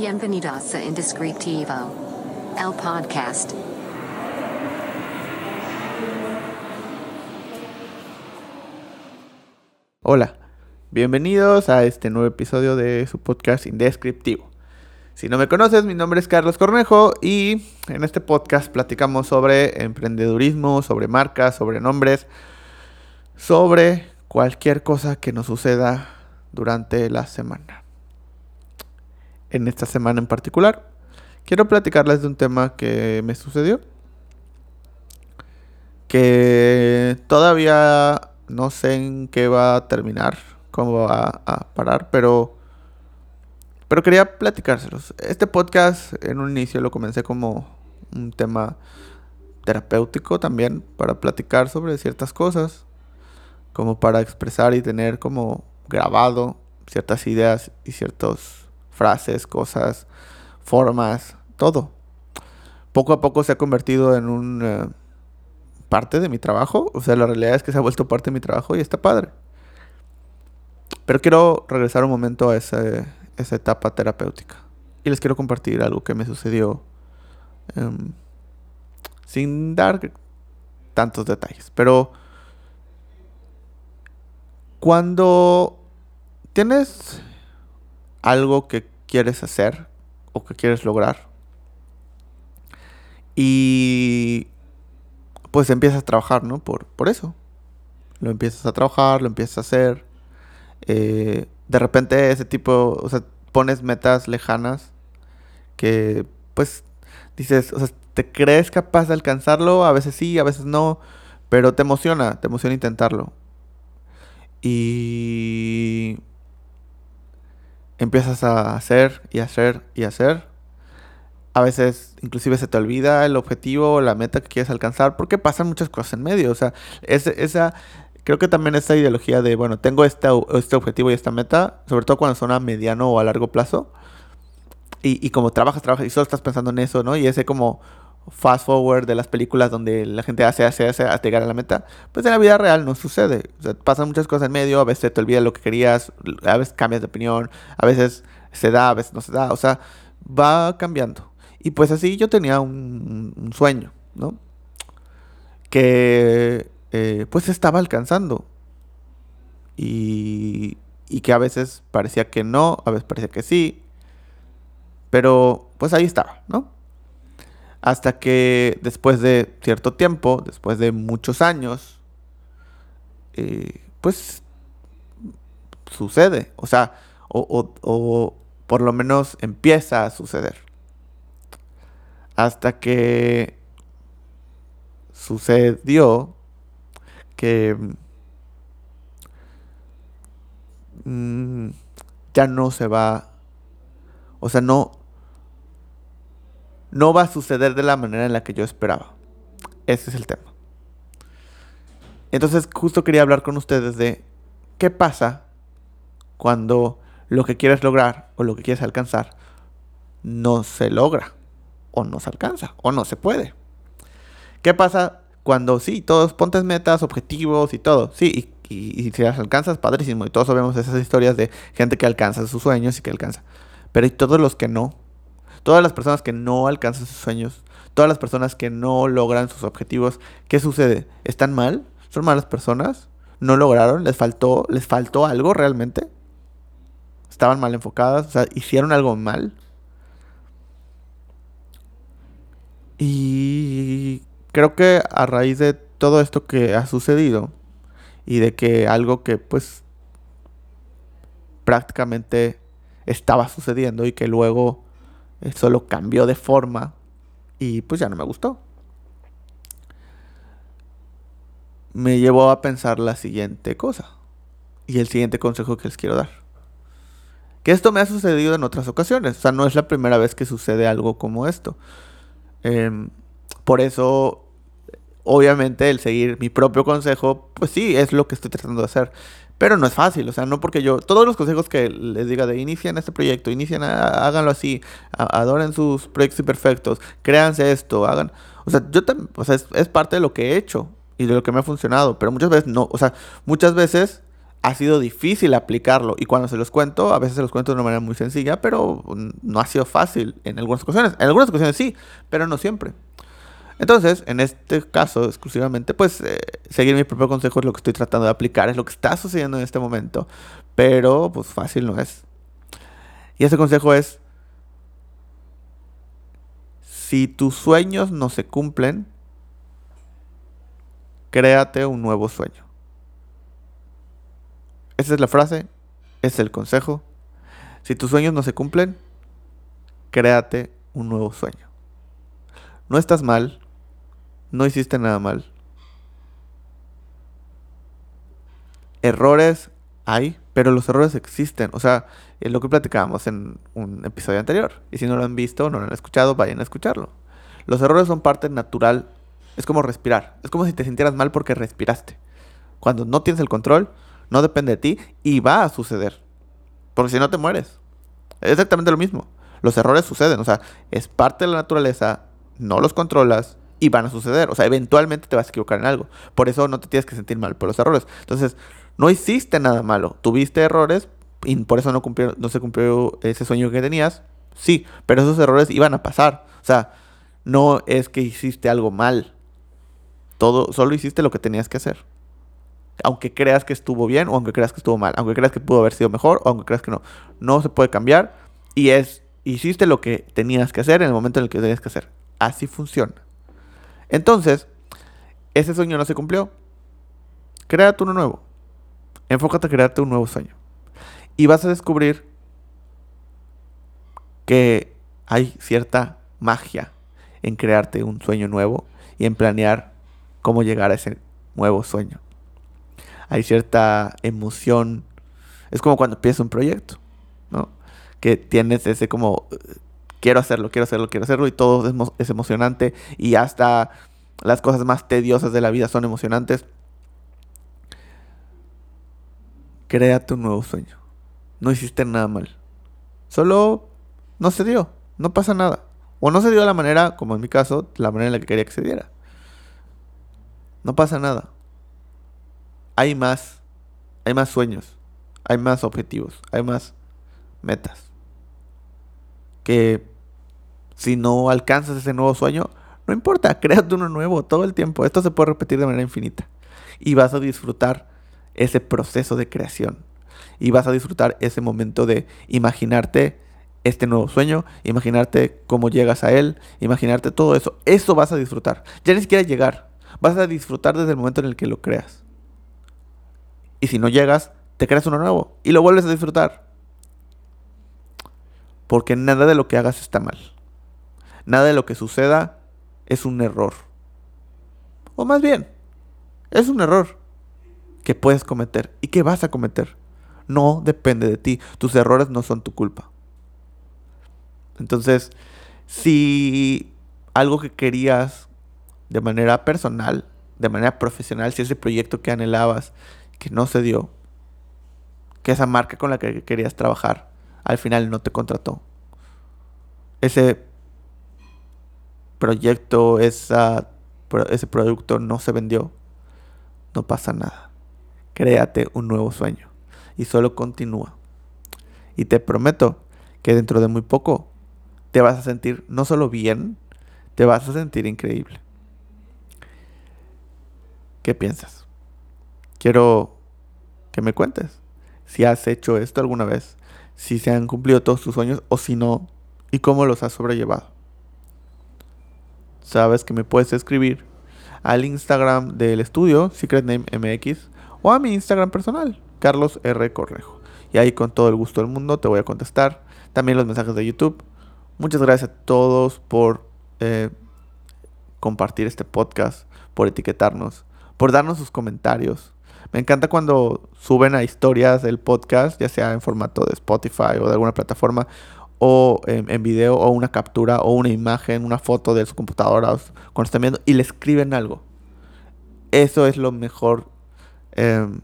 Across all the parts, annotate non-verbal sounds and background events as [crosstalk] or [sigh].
Bienvenidos a Indescriptivo, el podcast. Hola, bienvenidos a este nuevo episodio de su podcast Indescriptivo. Si no me conoces, mi nombre es Carlos Cornejo y en este podcast platicamos sobre emprendedurismo, sobre marcas, sobre nombres, sobre cualquier cosa que nos suceda durante la semana. En esta semana en particular, quiero platicarles de un tema que me sucedió. Que todavía no sé en qué va a terminar, cómo va a parar, pero, pero quería platicárselos. Este podcast en un inicio lo comencé como un tema terapéutico también, para platicar sobre ciertas cosas, como para expresar y tener como grabado ciertas ideas y ciertas frases, cosas, formas, todo. Poco a poco se ha convertido en un... Eh, parte de mi trabajo. O sea, la realidad es que se ha vuelto parte de mi trabajo y está padre. Pero quiero regresar un momento a esa, etapa terapéutica. Y les quiero compartir algo que me sucedió em, sin dar tantos detalles. Pero cuando tienes algo que quieres hacer o que quieres lograr y pues empiezas a trabajar, ¿no? Por, por eso. Lo empiezas a trabajar, lo empiezas a hacer. Eh, de repente ese tipo, o sea, pones metas lejanas que pues dices, o sea, te crees capaz de alcanzarlo, a veces sí, a veces no, pero te emociona, te emociona intentarlo. Y empiezas a hacer y hacer y hacer a veces inclusive se te olvida el objetivo, la meta que quieres alcanzar, porque pasan muchas cosas en medio. O sea, esa, creo que también esa ideología de, bueno, tengo este, este objetivo y esta meta, sobre todo cuando son a mediano o a largo plazo, y, y como trabajas, trabajas y solo estás pensando en eso, ¿no? Y ese como fast forward de las películas donde la gente hace, hace, hace hasta llegar a la meta, pues en la vida real no sucede. Pasan muchas cosas en medio, a veces te olvidas lo que querías, a veces cambias de opinión, a veces se da, a veces no se da, o sea, va cambiando. Y pues así yo tenía un, sueño, ¿no? Que eh, pues estaba alcanzando. Y, y que a veces parecía que no, a veces parecía que sí. Pero pues ahí estaba, ¿no? Hasta que después de cierto tiempo, después de muchos años, eh, pues sucede. O sea, o, por lo menos empieza a suceder. Hasta que sucedió que mm, ya no se va, o sea, no, no va a suceder de la manera en la que yo esperaba. Ese es el tema. Entonces justo quería hablar con ustedes de qué pasa cuando lo que quieres lograr o lo que quieres alcanzar no se logra o no se alcanza o no se puede. ¿Qué pasa cuando sí, todos pontes metas, objetivos y todo? Sí, y, si las alcanzas, padrísimo. Y todos sabemos esas historias de gente que alcanza sus sueños y que alcanza. Pero hay todos los que no. Todas las personas que no alcanzan sus sueños, todas las personas que no logran sus objetivos, ¿qué sucede? ¿Están mal? ¿Son malas personas? ¿No lograron? ¿Les faltó, les faltó algo realmente? ¿Estaban mal enfocadas? O sea, ¿hicieron algo mal? Y creo que a raíz de todo esto que ha sucedido y de que algo que pues prácticamente estaba sucediendo y que luego solo cambió de forma y pues ya no me gustó. Me llevó a pensar la siguiente cosa y el siguiente consejo que les quiero dar. Que esto me ha sucedido en otras ocasiones, o sea, no es la primera vez que sucede algo como esto. Em, por eso, obviamente, el seguir mi propio consejo, pues sí, es lo que estoy tratando de hacer. Pero no es fácil, o sea, no porque yo, todos los consejos que les diga de inician este proyecto, inician, háganlo así, adoren sus proyectos imperfectos, créanse esto, hagan, o sea, yo también, o sea, es, parte de lo que he hecho y de lo que me ha funcionado, pero muchas veces no, o sea, muchas veces ha sido difícil aplicarlo. Y cuando se los cuento, a veces se los cuento de una manera muy sencilla, pero no ha sido fácil en algunas ocasiones. En algunas ocasiones sí, pero no siempre. Entonces, en este caso exclusivamente, pues eh, seguir mi propio consejo es lo que estoy tratando de aplicar, es lo que está sucediendo en este momento. Pero, pues fácil no es. Y ese consejo es, si tus sueños no se cumplen, créate un nuevo sueño. Esa es la frase, ese es el consejo. Si tus sueños no se cumplen, créate un nuevo sueño. No estás mal, no hiciste nada mal. Errores hay, pero los errores existen. O sea, es lo que platicábamos en un episodio anterior. Y si no lo han visto o no lo han escuchado, vayan a escucharlo. Los errores son parte natural. Es como respirar. Es como si te sintieras mal porque respiraste. Cuando no tienes el control, no depende de ti y va a suceder. Porque si no te mueres. Es exactamente lo mismo. Los errores suceden. O sea, es parte de la naturaleza. No los controlas y van a suceder. O sea, eventualmente te vas a equivocar en algo. Por eso no te tienes que sentir mal por los errores. Entonces, no hiciste nada malo. Tuviste errores, y por eso no, cumplió, no se cumplió ese sueño que tenías. Sí, pero esos errores iban a pasar. O sea, no es que hiciste algo mal. Todo, solo hiciste lo que tenías que hacer. Aunque creas que estuvo bien o aunque creas que estuvo mal. Aunque creas que pudo haber sido mejor o aunque creas que no. No se puede cambiar. Y es, hiciste lo que tenías que hacer en el momento en el que tenías que hacer. Así funciona. Entonces, ese sueño no se cumplió. Créate uno nuevo. Enfócate a crearte un nuevo sueño. Y vas a descubrir que hay cierta magia en crearte un sueño nuevo y en planear cómo llegar a ese nuevo sueño. Hay cierta emoción. Es como cuando empiezas un proyecto, ¿no? Que tienes ese como, quiero hacerlo, quiero hacerlo, quiero hacerlo y todo es, emocionante y hasta las cosas más tediosas de la vida son emocionantes. Créate un nuevo sueño no hiciste nada mal. Solo no se dio, no pasa nada. O no se dio de la manera, como en mi caso, la manera en la que quería que se diera. No pasa nada. Hay más, hay más sueños, hay más objetivos, hay más metas. Si no alcanzas ese nuevo sueño, no importa, [laughs] créate uno nuevo todo el tiempo. Esto se puede repetir de manera infinita. Y vas a disfrutar ese proceso de creación y vas a disfrutar ese momento de imaginarte este nuevo sueño, imaginarte cómo llegas a él, imaginarte todo eso. Eso vas a disfrutar. Ya ni siquiera llegar. Vas a disfrutar desde el momento en el que lo creas. Y si no llegas, te creas uno nuevo y lo vuelves a disfrutar. Porque nada de lo que hagas está mal. Nada de lo que suceda es un error. O más bien, es un error que puedes cometer y que vas a cometer no depende de ti. Tus errores no son tu culpa. Entonces, si algo que querías de manera personal, de manera profesional, si ese proyecto que anhelabas, que no se dio, que esa marca con la que querías trabajar, al final no te contrató. Ese proyecto, ese producto no se vendió, no pasa nada. Créate un nuevo sueño y solo continúa. Y te prometo que dentro de muy poco te vas a sentir no solo bien, te vas a sentir increíble. ¿Qué piensas? Quiero que me cuentes si has hecho esto alguna vez, si se han cumplido todos tus sueños o si no, y cómo los has sobrellevado. Sabes que me puedes escribir al Instagram del estudio, Secret Name MX, o a mi Instagram personal, Carlos R. Correjo. Y ahí con todo el gusto del mundo te voy a contestar. También los mensajes de YouTube. Muchas gracias a todos por eh, compartir este podcast, por etiquetarnos, por darnos sus comentarios. Me encanta cuando suben a historias del podcast, ya sea en formato de Spotify o de alguna plataforma, o en, video, o una captura, o una imagen, una foto de su computadora cuando están viendo, y le escriben algo. Eso es lo mejor em,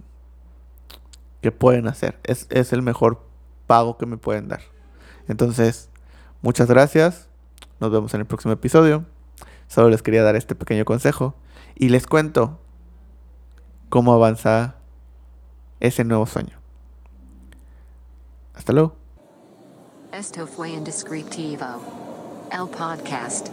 que pueden hacer. Es, es el mejor pago que me pueden dar. Entonces, muchas gracias. Nos vemos en el próximo episodio. Solo les quería dar este pequeño consejo. Y les cuento cómo avanza ese nuevo sueño. Hasta luego. Esto fue Indescriptivo. El podcast.